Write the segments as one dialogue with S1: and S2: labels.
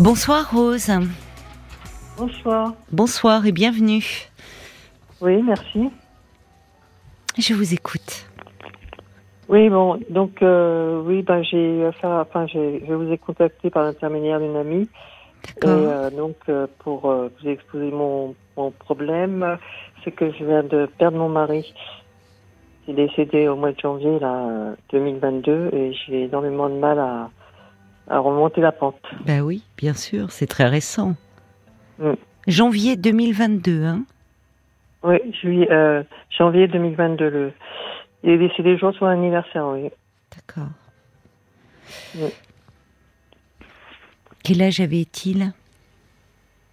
S1: Bonsoir Rose.
S2: Bonsoir.
S1: Bonsoir et bienvenue.
S2: Oui, merci.
S1: Je vous écoute.
S2: Oui, bon, donc euh, oui, ben j'ai enfin, je vous ai contacté par l'intermédiaire d'une amie, et euh, donc euh, pour vous exposer mon, mon problème, c'est que je viens de perdre mon mari. Il est décédé au mois de janvier là, euh, 2022, et j'ai énormément de mal à, à remonter la pente.
S1: Bah oui, bien sûr, c'est très récent.
S2: Mm.
S1: Janvier 2022, hein
S2: Oui, juillet, euh, janvier 2022. Le, il est décédé le jour de son anniversaire, oui.
S1: D'accord.
S2: Oui.
S1: Quel âge avait-il?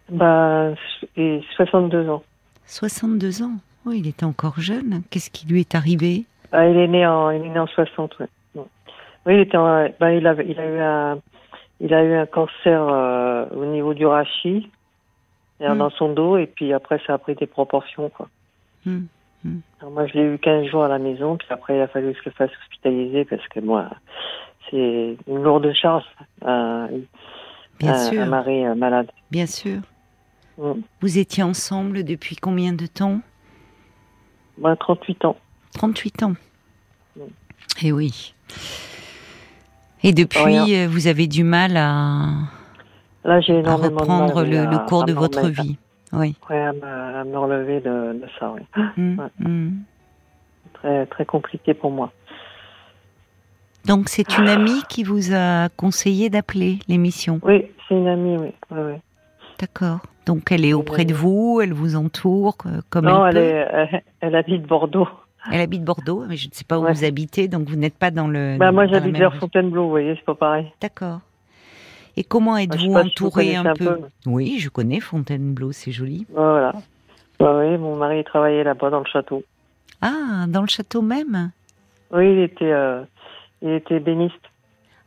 S2: Bah, et 62 ans.
S1: 62 ans? Oui, il était encore jeune. Qu'est-ce qui lui est arrivé?
S2: Ah, il est né en, il est né en 60, ouais. Ouais. Oui, il était en, bah, il a eu un, il a eu un cancer euh, au niveau du rachis, c'est-à-dire
S1: Mm.
S2: dans son dos, et puis après ça a pris des proportions, quoi.
S1: Hmm.
S2: Alors, moi, je l'ai eu 15 jours à la maison, puis après il a fallu que je le fasse hospitaliser parce que moi, c'est une lourde charge, un,
S1: Bien
S2: un,
S1: sûr,
S2: un mari euh, malade.
S1: bien sûr. Vous étiez ensemble depuis combien de temps?
S2: Bah, 38 ans.
S1: 38 ans.
S2: Mm.
S1: Eh oui. Et depuis,
S2: Rien.
S1: euh, vous avez du mal à,
S2: Là, j'ai
S1: à reprendre
S2: de mal.
S1: le, cours de votre
S2: remettre.
S1: vie. Oui.
S2: Ouais, à me, à me relever de, de ça, oui.
S1: Mm,
S2: Ouais.
S1: mm.
S2: Très, très compliqué pour moi.
S1: Donc c'est une amie qui vous a conseillé d'appeler l'émission.
S2: Oui, c'est une amie, oui. oui, oui.
S1: D'accord. Donc elle est auprès de vous, elle vous entoure euh, comme
S2: non,
S1: elle,
S2: elle,
S1: peut.
S2: est, elle, elle habite Bordeaux.
S1: Elle habite Bordeaux, mais je ne sais pas où
S2: Ouais.
S1: vous habitez, donc vous n'êtes pas dans le.
S2: Bah, moi,
S1: dans
S2: j'habite vers. Fontainebleau, vous voyez, c'est pas pareil.
S1: D'accord. Et comment
S2: je sais
S1: êtes-vous
S2: vous
S1: entouré un
S2: un
S1: peu,
S2: peu.
S1: Oui, je connais Fontainebleau, c'est joli.
S2: Voilà. Bah, oui, mon mari travaillait là-bas dans le château.
S1: Ah, dans le château même?
S2: Oui, il était, euh, il était béniste.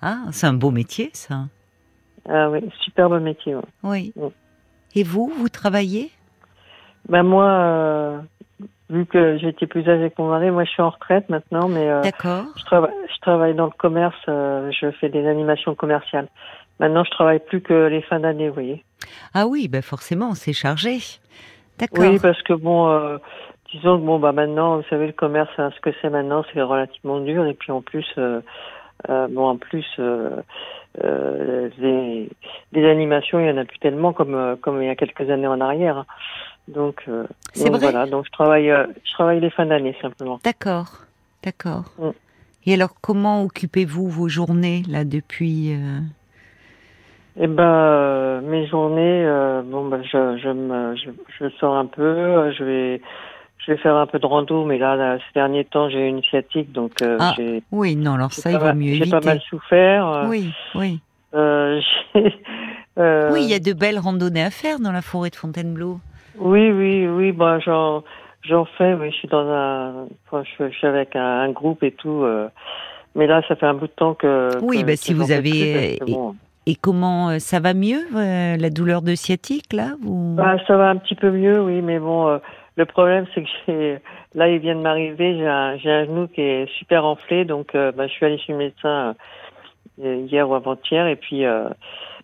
S1: Ah, c'est un beau métier, ça.
S2: Ah oui, superbe métier. ouais.
S1: Oui.
S2: Mm.
S1: Et vous, vous travaillez?
S2: Ben moi, euh, vu que j'étais plus âgée que mon mari, moi je suis en retraite maintenant, mais euh, je, travaille, je travaille dans le commerce, euh, je fais des animations commerciales. Maintenant, je travaille plus que les fins d'année, vous voyez.
S1: Ah oui, ben forcément, c'est chargé. D'accord.
S2: Oui, parce que bon, euh, disons que bon, bah maintenant, vous savez, le commerce, hein, ce que c'est maintenant, c'est relativement dur. Et puis en plus, euh, bon, en plus, euh, euh, les, les animations, il y en a plus tellement comme comme il y a quelques années en arrière. Donc, euh,
S1: C'est
S2: donc
S1: vrai
S2: voilà. Donc je travaille, euh, je travaille les fins d'année simplement.
S1: D'accord, d'accord.
S2: Mm.
S1: Et alors, comment occupez-vous vos journées là depuis euh,
S2: Eh ben, mes journées, bon, ben, je, je me, je, je sors un peu, je vais, je vais faire un peu de rando, mais là, là ces derniers temps, j'ai une sciatique, donc
S1: Ah,
S2: j'ai,
S1: Oui, non, alors ça, il vaut mieux
S2: j'ai pas mal
S1: éviter.
S2: souffert.
S1: Oui, oui.
S2: euh, euh,
S1: Oui, il y a de belles randonnées à faire dans la forêt de Fontainebleau.
S2: Oui, oui, oui, ben, j'en, j'en fais, oui, je suis dans un, enfin, je, je suis avec un, un groupe et tout, euh, mais là, ça fait un bout de temps que.
S1: Oui,
S2: que-
S1: bah,
S2: que
S1: si vous avez,
S2: plus,
S1: euh,
S2: bon,
S1: Et comment euh, ça va mieux, euh, la douleur de sciatique là vous...
S2: Bah, ça va un petit peu mieux, oui, mais bon, euh, le problème, c'est que j'ai, là, il vient de m'arriver, j'ai un, j'ai un genou qui est super enflé, donc, euh, bah, je suis allée chez le médecin euh, hier ou avant-hier, et puis,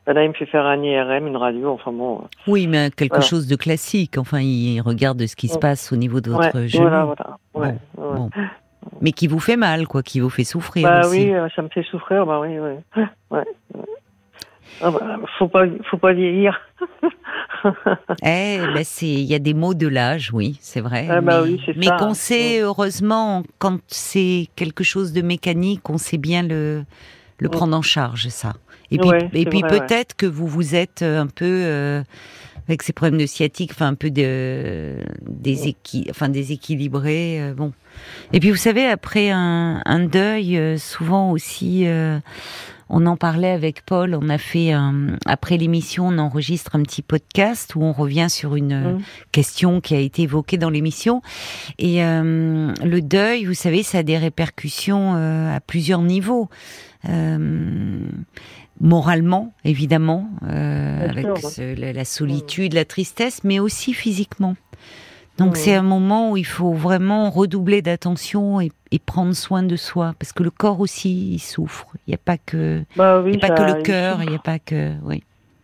S2: bah, là, il me fait faire un IRM, une radio, enfin bon. euh,
S1: Oui, mais quelque
S2: Voilà.
S1: chose de classique. Enfin, il regarde ce qui se passe au niveau de votre
S2: ouais,
S1: genou,
S2: voilà, voilà. Ouais, ouais.
S1: bon. mais qui vous fait mal, quoi, qui vous fait souffrir
S2: Bah
S1: aussi.
S2: oui, euh, ça me fait souffrir, bah oui, oui. Ouais. Ah bah, faut pas, faut pas vieillir.
S1: Eh, ben c'est, il y a des mots de l'âge, oui, c'est vrai.
S2: Ah bah
S1: mais
S2: oui, c'est
S1: mais qu'on sait, heureusement, quand c'est quelque chose de mécanique, on sait bien le, le prendre en charge, ça. Et puis,
S2: Ouais,
S1: et
S2: c'est
S1: puis peut-être que vous vous êtes un peu euh, avec ces problèmes de sciatique, enfin un peu de déséqui, enfin déséquilibré, euh, bon. Et puis vous savez, après un, un deuil, euh, souvent aussi. euh, on en parlait avec Paul, on a fait un, après l'émission, on enregistre un petit podcast où on revient sur une euh,
S2: Mm.
S1: question qui a été évoquée dans l'émission. Et euh, le deuil, vous savez, ça a des répercussions euh, à plusieurs niveaux. Euh, moralement, évidemment, euh, avec
S2: sûr.
S1: ce- la, la solitude, la tristesse, mais aussi physiquement. Donc c'est un moment où il faut vraiment redoubler d'attention et, et prendre soin de soi, parce que le corps aussi il souffre. Il n'y a pas que,
S2: Bah
S1: il
S2: oui,
S1: y a pas
S2: ça-
S1: que le cœur, il n'y a pas que, oui.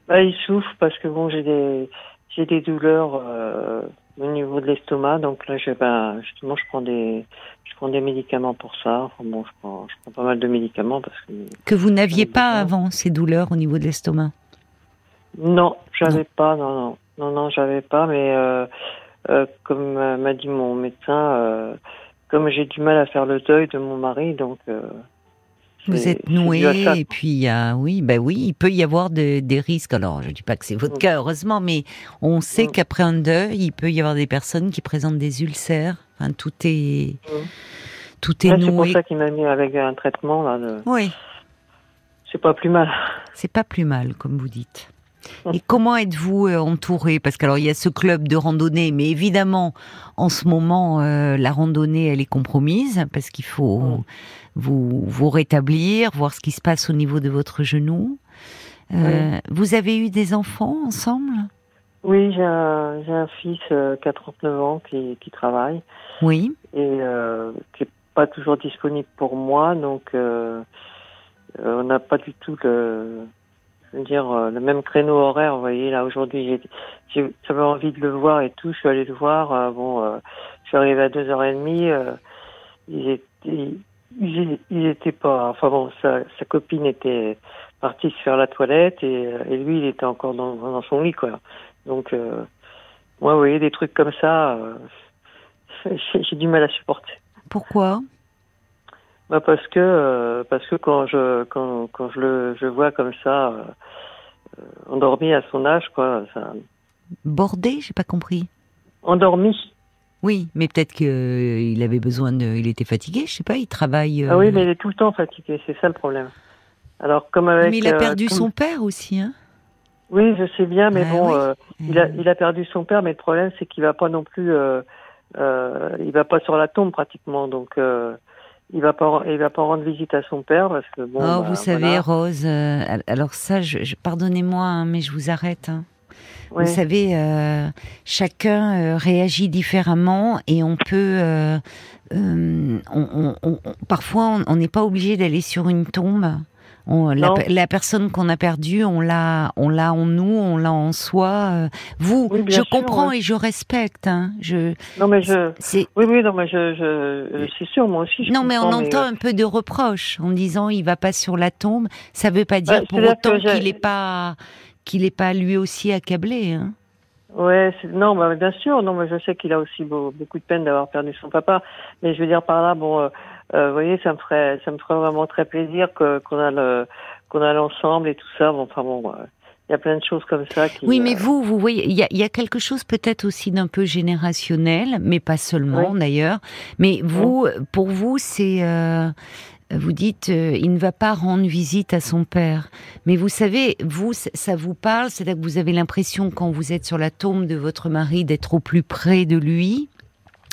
S2: bah, Il souffre parce que bon, j'ai des, j'ai des douleurs euh, au niveau de l'estomac, donc là, je, ben, justement, je prends des, prends des médicaments pour ça. Enfin, bon, je prends, je prends pas mal de médicaments parce que.
S1: Que vous n'aviez pas avant ces douleurs au niveau de l'estomac?
S2: Non, j'avais pas, non, non, non, non, j'avais pas, mais euh, euh, comme m'a dit mon médecin, euh, comme j'ai du mal à faire le deuil de mon mari, donc. Euh,
S1: vous êtes noué et puis a, oui, ben oui, il peut y avoir des risques. Alors, je dis pas que c'est votre mm. cas, heureusement, mais on sait mm. qu'après un deuil, il peut y avoir des personnes qui présentent des ulcères. Enfin, tout est, mm. tout est noué. C'est
S2: pour ça qu'il m'a mis avec un traitement là. De...
S1: Oui.
S2: C'est pas plus mal.
S1: C'est pas plus mal, comme vous dites. Et comment êtes-vous euh, entouré? Parce qu'alors il y a ce club de randonnée, mais évidemment en ce moment euh, la randonnée elle est compromise parce qu'il faut vous vous rétablir, voir ce qui se passe au niveau de votre genou. Euh, vous avez eu des enfants ensemble?
S2: Oui, j'ai un, un, fils qui a 39 ans qui, qui travaille.
S1: Oui.
S2: Et qui n'est pas toujours disponible pour moi, donc on n'a pas du tout le je veux dire, euh, le même créneau horaire, vous voyez, là, aujourd'hui, j'avais envie de le voir et tout, je suis allée le voir, euh, bon, euh, je suis arrivée à 2h30, euh, il, était, il, était pas, enfin bon, sa, sa, copine était partie se faire la toilette et, et lui, il était encore dans, dans son lit, quoi. Donc, moi, vous voyez, des trucs comme ça, j'ai du mal à supporter.
S1: Pourquoi?
S2: Bah parce que euh, parce que quand je quand quand je le je vois comme ça euh, endormi à son âge quoi ça
S1: bordé j'ai pas compris.
S2: Endormi.
S1: Oui mais peut-être qu'il euh, avait besoin de il était fatigué je sais pas il travaille
S2: ah oui mais il est tout le temps fatigué c'est ça le problème. Alors comme avec
S1: mais il a perdu son père aussi hein
S2: oui je sais bien mais ah bon il a il a perdu son père mais le problème c'est qu'il va pas non plus il va pas sur la tombe pratiquement donc il va pas, il va pas rendre visite à son père parce que bon. Oh,
S1: bah, vous savez, Rose. Euh, alors ça, je, pardonnez-moi, hein, mais je vous arrête. Hein. Vous savez, euh, chacun euh, réagit différemment et on peut. On, on, on, parfois, on n'est pas obligé d'aller sur une tombe la, personne qu'on a perdue, on l'a, on l'a en nous, on l'a en soi. Euh, vous, je comprends et je respecte. Hein, je.
S2: Non mais je. Oui oui non mais je, je, c'est sûr moi aussi.
S1: non mais on entend un peu de reproche en disant il va pas sur la tombe. Ça veut pas dire bah, pour autant qu'il est pas qu'il est pas lui aussi accablé. Hein.
S2: Ouais, non, bah, bien sûr, non, mais je sais qu'il a aussi beaucoup de peine d'avoir perdu son papa, mais je veux dire par là, bon, euh, euh, vous voyez, ça me ferait, ça me ferait vraiment très plaisir que qu'on a le, qu'on a l'ensemble et tout ça. Bon, enfin bon, euh, il y a plein de choses comme ça. Qui,
S1: oui, mais euh, vous, vous voyez, il y a, y a, quelque chose peut-être aussi d'un peu générationnel, mais pas seulement d'ailleurs. Mais vous, pour vous, c'est vous dites, il ne va pas rendre visite à son père. Mais vous savez, vous, ça vous parle, c'est-à-dire que vous avez l'impression, quand vous êtes sur la tombe de votre mari, d'être au plus près de lui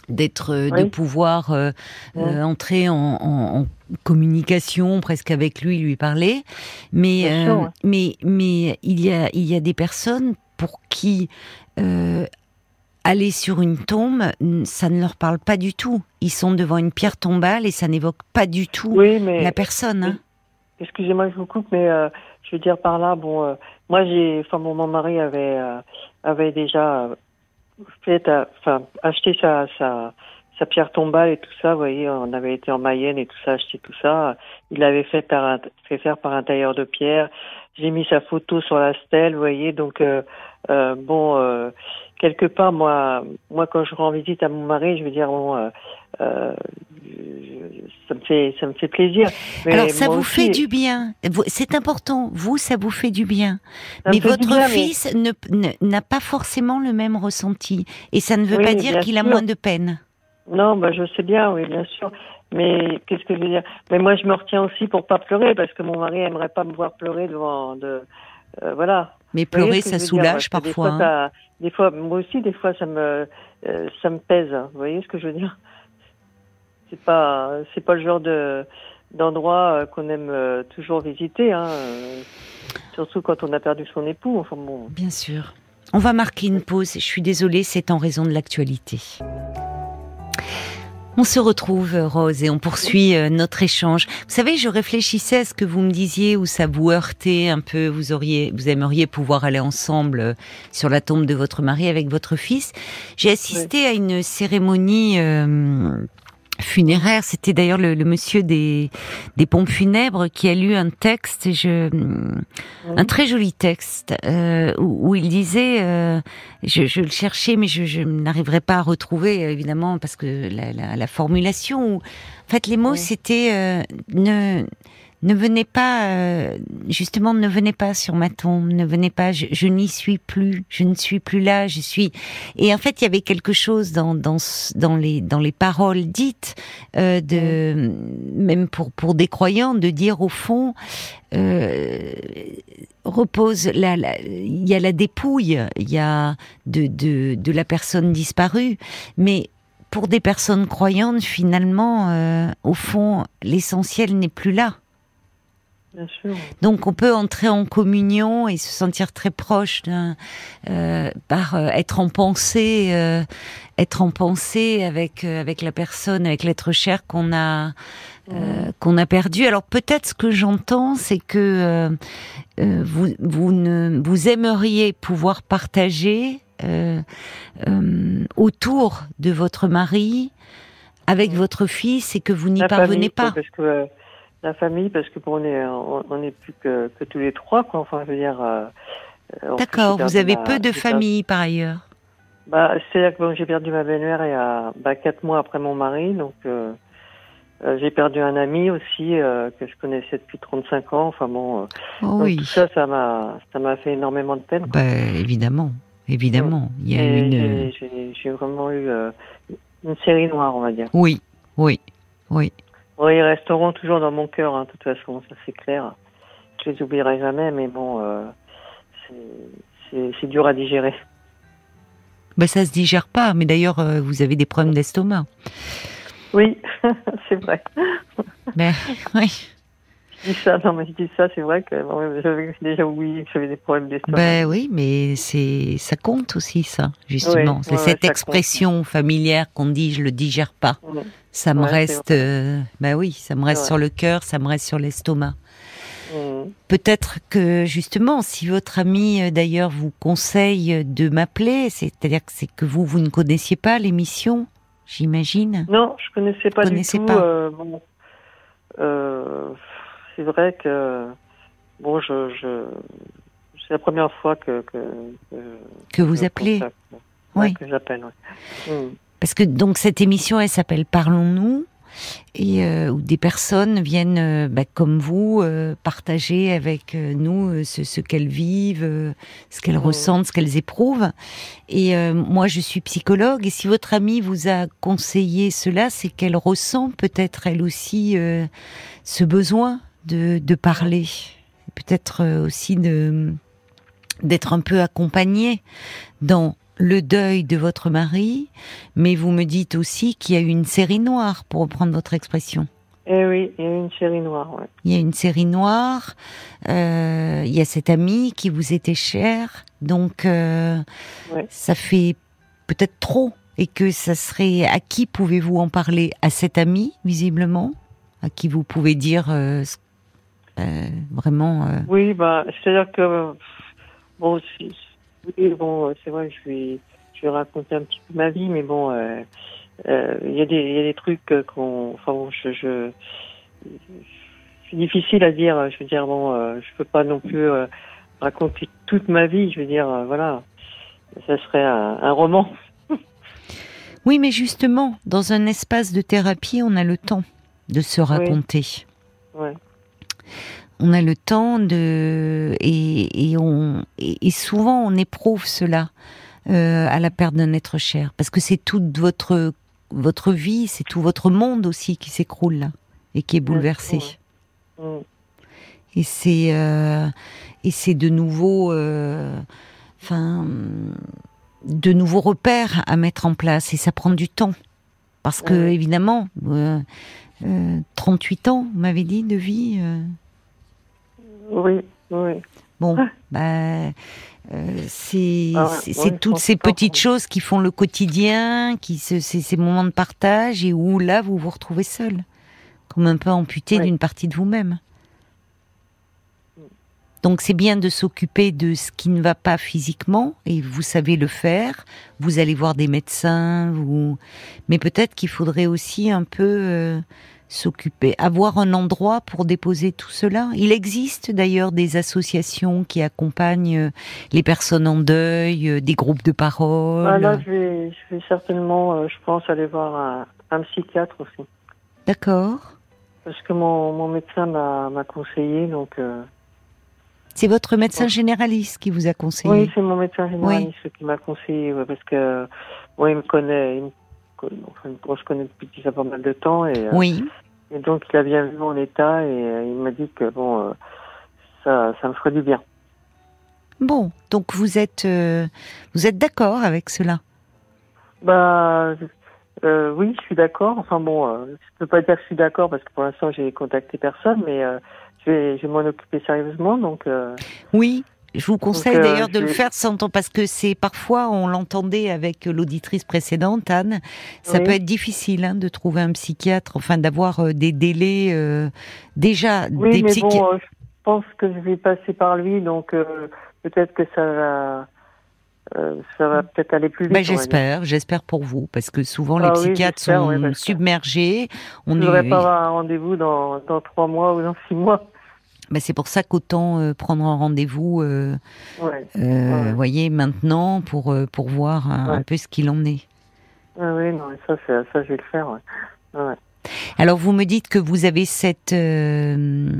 S1: d'être, euh, de pouvoir euh, euh, entrer en, communication presque avec lui, lui parler. Mais, mais, mais il y a, il y a des personnes pour qui aller sur une tombe, ça ne leur parle pas du tout. Ils sont devant une pierre tombale et ça n'évoque pas du tout la personne. Hein.
S2: Excusez-moi, je vous coupe, mais je veux dire par là, bon, moi j'ai, enfin mon mari avait avait déjà fait, enfin, acheter sa, sa, sa pierre tombale et tout ça, vous voyez, on avait été en Mayenne et tout ça, acheter tout ça. Il l'avait fait, par fait faire par un tailleur de pierre. J'ai mis sa photo sur la stèle, vous voyez, donc euh, euh, bon, euh, quelque part, moi, moi, quand je rends visite à mon mari, je veux dire, bon, euh, euh ça me fait, ça me fait plaisir.
S1: Alors, ça vous fait du bien. C'est important. Vous, ça vous fait du bien. Mais votre fils n'a pas forcément le même ressenti, et ça ne veut pas dire qu'il a moins de peine.
S2: Non, bah, je sais bien, oui, bien sûr. Mais qu'est-ce que je veux dire? Mais moi, je me retiens aussi pour pas pleurer, parce que mon mari aimerait pas me voir pleurer devant de, euh, voilà.
S1: Mais pleurer, ça soulage parfois.
S2: Hein. Des fois, moi aussi, des fois, ça me, euh, ça me pèse. Vous voyez ce que je veux dire? C'est pas, c'est pas le genre de d'endroit euh, qu'on aime toujours visiter, hein, surtout quand on a perdu son époux. Enfin bon.
S1: Bien sûr. On va marquer une pause. Je suis désolée, c'est en raison de l'actualité. On se retrouve, Rose, et on poursuit euh, notre échange. Vous savez, je réfléchissais à ce que vous me disiez, où ça vous heurtait un peu. Vous auriez, vous aimeriez pouvoir aller ensemble euh, sur la tombe de votre mari avec votre fils. J'ai assisté à une cérémonie euh, funéraire. C'était d'ailleurs le, monsieur des, des pompes funèbres qui a lu un texte, je, un très joli texte, euh, où, il disait, euh, je, je, le cherchais, mais je, je n'arriverai pas à retrouver évidemment parce que la, la, la formulation, en fait, les mots, c'était euh, ne ne venez pas, euh, justement, ne venez pas sur ma tombe, ne venez pas, je, n'y suis plus, je ne suis plus là, je suis. Et en fait, il y avait quelque chose dans dans dans les dans les paroles dites euh, de même pour pour des croyants de dire au fond euh, repose là, il y a la dépouille, il y a de de de la personne disparue, mais pour des personnes croyantes, finalement, euh, au fond, l'essentiel n'est plus là. Donc on peut entrer en communion et se sentir très proche euh, par euh, être en pensée, euh, être en pensée avec avec la personne, avec l'être cher qu'on a qu'on a perdu. Alors peut-être ce que j'entends, c'est que vous vous ne vous aimeriez pouvoir partager autour de votre mari avec votre fils et que vous n'y parvenez pas
S2: la famille parce que bon, on est on, est plus que, que, tous les trois quoi. Enfin, je veux dire. Euh,
S1: D'accord. Vous avez peu de famille par ailleurs.
S2: Bah, c'est-à-dire que bon, j'ai perdu ma belle-mère il y a bah, quatre mois après mon mari, donc euh, euh j'ai perdu un ami aussi euh, que je connaissais depuis 35 ans. Enfin bon, oh, oui. tout ça, ça m'a ça m'a fait énormément de peine.
S1: Bah, évidemment, évidemment. Il y a une.
S2: J'ai vraiment eu une série noire, on va dire.
S1: Oui, oui, oui.
S2: Oui, ils resteront toujours dans mon cœur, hein, de toute façon, ça c'est clair. Je les oublierai jamais, mais bon, euh, c'est dur à digérer.
S1: Ben, ça se digère pas, mais d'ailleurs, euh, vous avez des problèmes d'estomac.
S2: Oui, c'est vrai.
S1: Ben, oui.
S2: Je dis ça, non, mais je dis ça, c'est vrai que j'avais déjà oublié que j'avais des problèmes d'estomac.
S1: Ben oui, mais c'est ça compte aussi, ça, justement. c'est cette expression familière qu'on dit je le digère pas ça me reste, euh, bah oui, ça me reste sur le cœur, ça me reste sur l'estomac. Peut-être que justement, si votre ami euh, d'ailleurs vous conseille de m'appeler, c'est-à-dire que c'est que vous vous ne connaissiez pas l'émission, j'imagine?
S2: Non, je connaissais pas du tout. Pas. Euh, bon, euh, c'est vrai que bon, je, je c'est la première fois que que,
S1: que, que vous appelez. oui.
S2: que j'appelle.
S1: Mmh. Parce que donc cette émission, elle s'appelle Parlons-nous et euh, où des personnes viennent, euh, bah, comme vous, euh, partager avec nous ce, ce qu'elles vivent, ce qu'elles ressentent, ce qu'elles éprouvent. Et moi, je suis psychologue, et si votre amie vous a conseillé cela, c'est qu'elle ressent peut-être elle aussi ce besoin de, de parler, peut-être aussi de d'être un peu accompagnée dans le deuil de votre mari, mais vous me dites aussi qu'il y a eu une série noire, pour reprendre votre expression.
S2: Eh oui, il y a eu une série noire. Ouais.
S1: Il y a une série noire. Euh, il y a cet ami qui vous était cher, donc euh, ça fait peut-être trop. Et que ça serait à qui pouvez-vous en parler? À cet ami, visiblement, à qui vous pouvez dire euh, vraiment.
S2: Oui, bah, c'est-à-dire que bon, oui, bon, c'est vrai, je vais, je vais raconter un petit peu ma vie, mais bon, euh, euh, il y, a des, y a des trucs qu'on, enfin bon, je, je, c'est difficile à dire. Je veux dire, bon, euh, je peux pas non plus raconter toute ma vie. Je veux dire, voilà, ça serait un, roman.
S1: oui, mais justement, dans un espace de thérapie, on a le temps de se raconter.
S2: Ouais
S1: on a le temps de et, on et, souvent on éprouve cela euh, à la perte d'un être cher. Parce que c'est toute votre votre vie, c'est tout votre monde aussi qui s'écroule là et qui est bouleversé. Et c'est euh, et c'est de nouveaux euh, enfin de nouveaux repères à mettre en place. Et ça prend du temps. Parce que évidemment 38 ans, vous m'avez dit de vie
S2: oui, oui.
S1: Bon, bah, euh, c'est
S2: Ah ouais,
S1: c'est- toutes ces petites choses qui font le quotidien, qui se- c'est ces moments de partage et où là vous vous retrouvez seul, comme un peu amputé d'une partie de vous-même. Donc c'est bien de s'occuper de ce qui ne va pas physiquement et vous savez le faire. Vous allez voir des médecins, vous... mais peut-être qu'il faudrait aussi un peu euh, s'occuper, avoir un endroit pour déposer tout cela. Il existe d'ailleurs des associations qui accompagnent euh, les personnes en deuil, euh, des groupes de parole.
S2: Ah, là, je vais, je vais certainement, euh, je pense, aller voir un, un psychiatre aussi.
S1: D'accord.
S2: Parce que mon, mon médecin m'a m'a conseillé, donc... euh,
S1: C'est votre médecin généraliste qui vous a conseillé.
S2: Oui, c'est mon médecin généraliste qui m'a conseillé, ouais, parce que moi, il me connaît, il me connaît- enfin, on se connaît depuis déjà pas mal de temps, et, euh,
S1: Oui.
S2: et donc il a bien vu mon état, et euh, il m'a dit que bon, euh, ça, ça me ferait du bien.
S1: Bon, donc vous êtes vous êtes d'accord avec cela?
S2: Bah, oui, je suis d'accord. Enfin bon, je peux pas dire que je suis d'accord parce que pour l'instant j'ai contacté personne, mais je vais, je vais m'en occuper sérieusement, donc. euh,
S1: Oui. Je vous conseille
S2: euh,
S1: d'ailleurs de le faire sans temps parce que c'est parfois on l'entendait avec l'auditrice précédente Anne, ça
S2: Oui.
S1: peut être difficile hein, de trouver un psychiatre, enfin d'avoir euh, des délais euh, déjà
S2: Oui,
S1: des
S2: mais bon, je pense que je vais passer par lui, donc peut-être que ça va, euh, ça va peut-être aller plus vite.
S1: Ben,
S2: dire.
S1: j'espère, j'espère pour vous, parce que souvent
S2: Ah
S1: les
S2: oui,
S1: psychiatres sont submergés. On est-
S2: ne devrais pas avoir un rendez-vous dans, dans trois mois ou dans six mois.
S1: ben, c'est pour ça qu'autant euh, prendre un rendez-vous, euh,
S2: Ouais.
S1: euh,
S2: Ouais.
S1: voyez, maintenant pour pour voir un, peu ce qu'il en est.
S2: Ah oui, non, ça, ça, je vais le faire.
S1: Alors vous me dites que vous avez cette euh,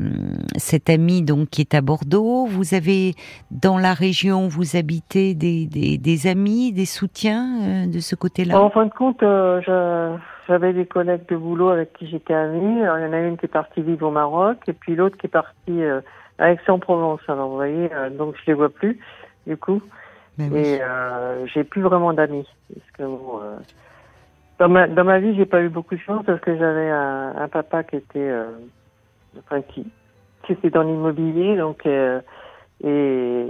S1: cette amie donc qui est à Bordeaux. Vous avez dans la région, vous habitez des, des, des amis, des soutiens euh, de ce côté-là?
S2: En fin de compte, euh, j'avais des collègues de boulot avec qui j'étais amie. Alors, il y en a une qui est partie vivre au Maroc et puis l'autre qui est partie euh, à Aix-en-Provence. Alors, vous voyez, donc je les vois plus, du coup.
S1: Ben oui.
S2: Et euh, j'ai plus vraiment d'amis. Parce que bon, dans ma dans ma vie, j'ai pas eu beaucoup de chance parce que j'avais un, un papa qui était, euh, enfin qui, qui était dans l'immobilier, donc euh, et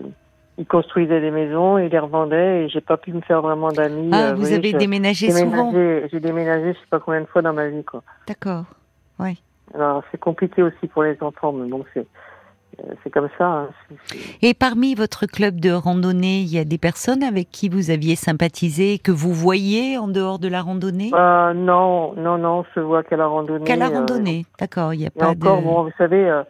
S2: il construisait des maisons, il les revendait et j'ai pas pu me faire vraiment d'amis.
S1: Ah,
S2: euh,
S1: vous avez
S2: je-
S1: déménagé
S2: j'ai
S1: souvent.
S2: déménagé- J'ai déménagé, je sais pas combien de fois dans ma vie, quoi.
S1: D'accord.
S2: Alors c'est compliqué aussi pour les enfants, mais bon, c'est c'est comme ça. hein.
S1: Et parmi votre club de randonnée, il y a des personnes avec qui vous aviez sympathisé, que vous voyez en dehors de la randonnée?
S2: Euh, non, non, non, on se voit qu'à la randonnée.
S1: Qu'à la
S2: euh,
S1: randonnée, d'accord. Il n'y a pas
S2: encore,
S1: de.
S2: bon, vous savez, euh,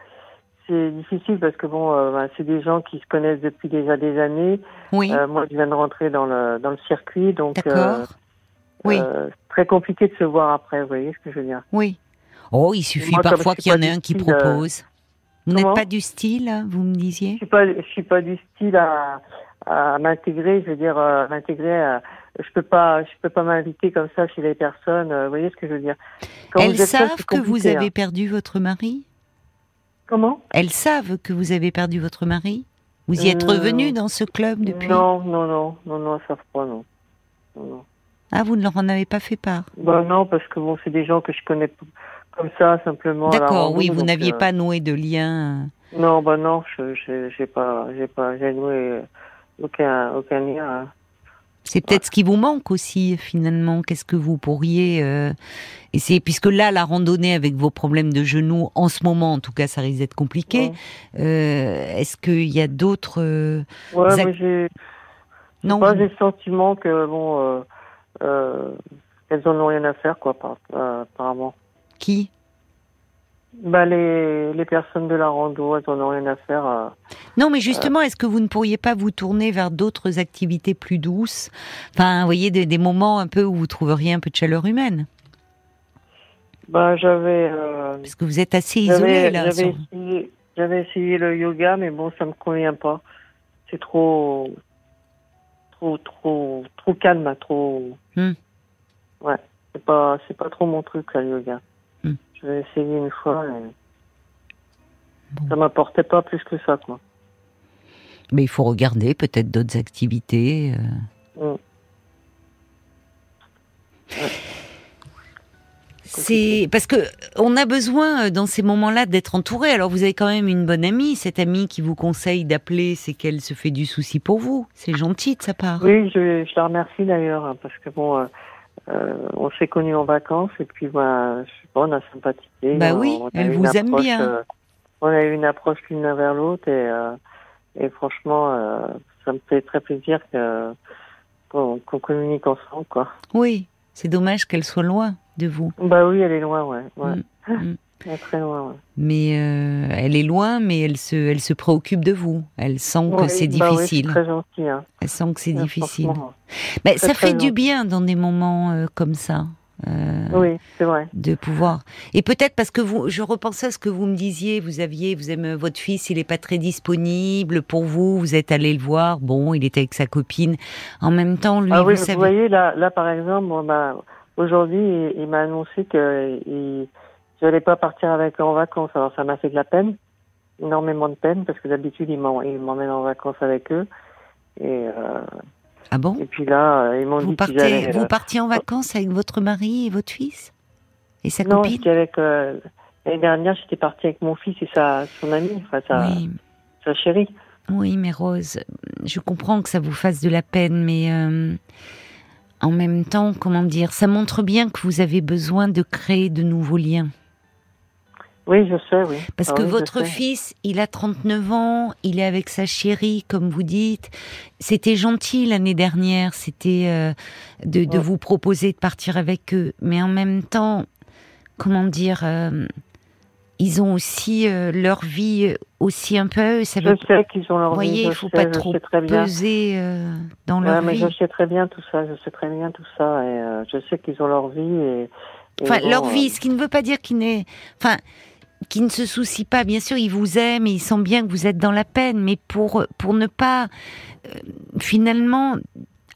S2: c'est difficile parce que bon, euh, ben, c'est des gens qui se connaissent depuis déjà des années.
S1: oui,
S2: Euh, moi, je viens de rentrer dans le dans le circuit, donc
S1: d'accord.
S2: euh,
S1: oui,
S2: euh, très compliqué de se voir après. Vous voyez ce que je veux dire
S1: oui. Oh, il suffit
S2: moi,
S1: parfois qu'il y en ait un qui
S2: euh,
S1: propose. Vous n'êtes pas du style, vous me disiez
S2: Je suis pas, je suis pas du style à, à m'intégrer. Je veux dire, euh, m'intégrer. à- Je peux pas, je peux pas m'inviter comme ça chez les personnes. euh, Vous voyez ce que je veux dire Quand
S1: Elles savent que vous avez
S2: hein.
S1: perdu votre mari
S2: Comment
S1: Elles savent que vous avez perdu votre mari Vous y êtes
S2: Euh,
S1: revenu dans ce club depuis
S2: Non, non, non, non, non, savent pas, non.
S1: Ah, vous ne leur en avez pas fait part
S2: Bah non, parce que bon, c'est des gens que je connais p- comme ça, simplement.
S1: D'accord, oui, vous n'aviez
S2: euh,
S1: pas noué de lien. euh.
S2: Non, bah non, je j'ai pas, j'ai pas, j'ai noué aucun, aucun lien. hein.
S1: C'est peut-être ce qui vous manque aussi, finalement. Qu'est-ce que vous pourriez euh, essayer? Puisque là, la randonnée avec vos problèmes de genoux, en ce moment, en tout cas, ça risque d'être compliqué.
S2: Ouais.
S1: Euh, Est-ce qu'il y a d'autres euh,
S2: Ouais, mais j'ai,
S1: Non,
S2: j'ai le sentiment que bon, euh, euh, elles en ont rien à faire, quoi, par, euh, apparemment.
S1: Qui?
S2: Bah les, les personnes de la rando, elles en ont rien à faire. euh.
S1: Non, mais justement, est-ce que vous ne pourriez pas vous tourner vers d'autres activités plus douces? Enfin, vous voyez, des, des moments un peu où vous trouveriez un peu de chaleur humaine
S2: Bah j'avais, euh,
S1: Parce que vous êtes assez isolé, là.
S2: j'avais essayé, le yoga, mais bon, ça me convient pas. C'est trop, trop, trop, trop calme, trop.
S1: Hmm.
S2: Ouais, c'est pas, pas trop mon truc là, le yoga. Je l'ai essayé une fois. Et...
S1: Bon.
S2: Ça m'apportait pas plus que ça, quoi.
S1: Mais il faut regarder peut-être d'autres activités. euh.
S2: Hmm.
S1: C'est parce que on a besoin euh, dans ces moments-là d'être entouré. Alors vous avez quand même une bonne amie, cette amie qui vous conseille d'appeler, c'est qu'elle se fait du souci pour vous. C'est gentil de sa part.
S2: Oui, je, je la remercie d'ailleurs hein, parce que bon, euh, on s'est connus en vacances et puis bah, je sais pas, on a sympathisé.
S1: Bah
S2: on-
S1: oui,
S2: on
S1: elle vous aime
S2: approche,
S1: bien.
S2: euh, on a eu une approche l'une vers l'autre et, euh, et franchement, ça me fait très plaisir que qu'on qu'on communique ensemble quoi.
S1: Oui, c'est dommage qu'elle soit loin de vous.
S2: Bah oui, elle est loin, ouais. ouais.
S1: Mm, mm.
S2: Elle est très loin, ouais.
S1: Mais euh, elle est loin, mais elle se, elle se préoccupe de vous. Elle sent que c'est
S2: bah oui, c'est
S1: difficile.
S2: très gentil. Hein.
S1: Elle sent que c'est difficile. Mais ça fait du bien dans des moments euh, comme ça. euh,
S2: Oui, c'est vrai.
S1: de pouvoir. Et peut-être parce que vous, je repensais à ce que vous me disiez, vous aviez, vous aimez votre fils, il est pas très disponible pour vous, vous êtes allé le voir, bon, il était avec sa copine. En même temps, lui,
S2: ah oui,
S1: vous
S2: vous
S1: savez.
S2: voyez, là, là par exemple, bah, aujourd'hui, il, il m'a annoncé que il, je n'allais pas partir avec eux en vacances. Alors ça m'a fait de la peine, énormément de peine, parce que d'habitude, il m'en- il m'emmène en vacances avec eux. Et, euh,
S1: Ah bon
S2: et puis là, ils m'ont dit
S1: partez, vous
S2: euh,
S1: partiez en vacances avec votre mari et votre fils et sa
S2: non,
S1: copine.
S2: j'étais avec... euh, L'année dernière, j'étais partie avec mon fils et sa, son ami, enfin sa,
S1: Oui,
S2: sa chérie.
S1: oui, mais Rose, je comprends que ça vous fasse de la peine, mais euh, en même temps, comment dire, ça montre bien que vous avez besoin de créer de nouveaux liens.
S2: Oui, je sais, oui.
S1: Parce
S2: Ah
S1: que
S2: oui,
S1: votre fils, il a 39 ans, il est avec sa chérie, comme vous dites. C'était gentil l'année dernière, c'était euh, de, vous proposer de partir avec eux. Mais en même temps, comment dire, euh, ils ont aussi euh, leur vie aussi un peu. Ça
S2: Je sais qu'ils ont leur
S1: vous voyez,
S2: vie,
S1: il faut
S2: sais,
S1: pas trop peser euh, dans
S2: Ouais,
S1: leur
S2: mais
S1: vie.
S2: je sais très bien tout ça, je sais très bien tout ça, et euh, je sais qu'ils ont leur vie et. et
S1: Enfin,
S2: bon,
S1: leur
S2: euh,
S1: vie, ce qui ne veut pas dire qu'ils n'est, enfin, qu'ils ne se soucient pas. Bien sûr, ils vous aiment et ils sentent bien que vous êtes dans la peine, mais pour pour ne pas euh, finalement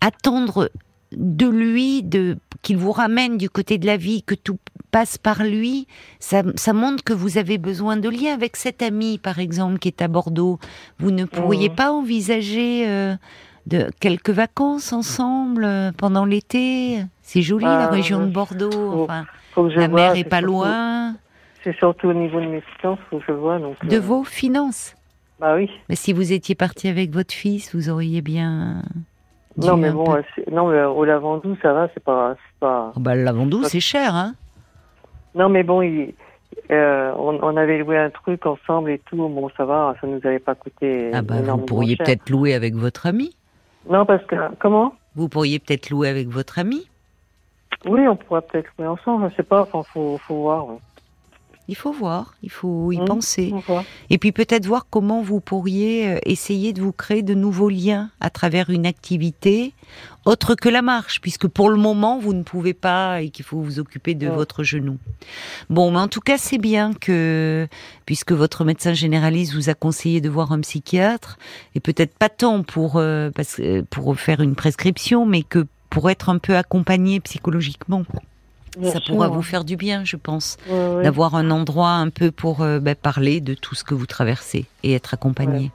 S1: attendre de lui, de qu'il vous ramène du côté de la vie, que tout passe par lui, ça, ça montre que vous avez besoin de liens avec cet ami, par exemple, qui est à Bordeaux. Vous ne pourriez
S2: Mhm.
S1: pas envisager euh, de quelques vacances ensemble euh, pendant l'été? C'est joli la
S2: Ah,
S1: région de Bordeaux.
S2: faut-
S1: Enfin,
S2: faut que je
S1: la
S2: vois,
S1: mer est pas
S2: surtout-
S1: loin.
S2: C'est surtout au niveau de mes finances, que je vois. Donc,
S1: De
S2: euh,
S1: vos finances?
S2: Bah oui.
S1: Mais si vous étiez parti avec votre fils, vous auriez bien.
S2: Non, mais bon, euh, non, mais euh, au Lavandou, ça va, c'est pas, pas.
S1: Oh bah, le Lavandou, c'est cher, hein
S2: Non, mais bon, il, euh, on, on avait loué un truc ensemble et tout. Bon, ça va, ça nous avait pas coûté.
S1: Ah bah, vous pourriez peut-être louer avec votre ami.
S2: Non, parce que comment?
S1: Vous pourriez peut-être louer avec votre ami?
S2: Oui, on pourrait peut-être louer ensemble. Je sais pas. Enfin, faut, faut voir. ouais.
S1: Il faut voir, il faut y
S2: Mhm.
S1: penser. Et puis peut-être voir comment vous pourriez euh, essayer de vous créer de nouveaux liens à travers une activité autre que la marche, puisque pour le moment vous ne pouvez pas et qu'il faut vous occuper de
S2: Ouais.
S1: votre genou. Bon, mais en tout cas c'est bien que, puisque votre médecin généraliste vous a conseillé de voir un psychiatre, et peut-être pas tant pour, euh, parce, que- pour faire une prescription, mais que pour être un peu accompagné psychologiquement.
S2: Bien
S1: Ça
S2: sûr,
S1: pourra
S2: ouais.
S1: vous faire du bien, je pense
S2: Ouais, ouais.
S1: d'avoir un endroit un peu pour euh, bah, parler de tout ce que vous traversez et être accompagné.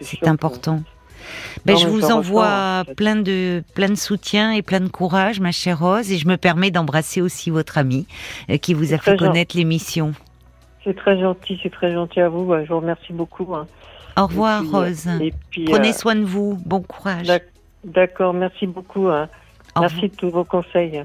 S2: C'est que-
S1: important. Ben,
S2: Non,
S1: je vous envoie
S2: ressens, en fait.
S1: plein de plein de soutien et plein de courage, ma chère Rose, et je me permets d'embrasser aussi votre ami euh, qui vous a fait connaître l'émission.
S2: C'est très gentil, c'est très gentil à vous. Je vous remercie beaucoup. hein.
S1: Au revoir,
S2: Et puis, euh,
S1: Rose.
S2: et puis,
S1: Prenez
S2: euh,
S1: soin de vous. Bon courage.
S2: d'ac- D'accord, merci beaucoup. hein. Merci de tous vos conseils.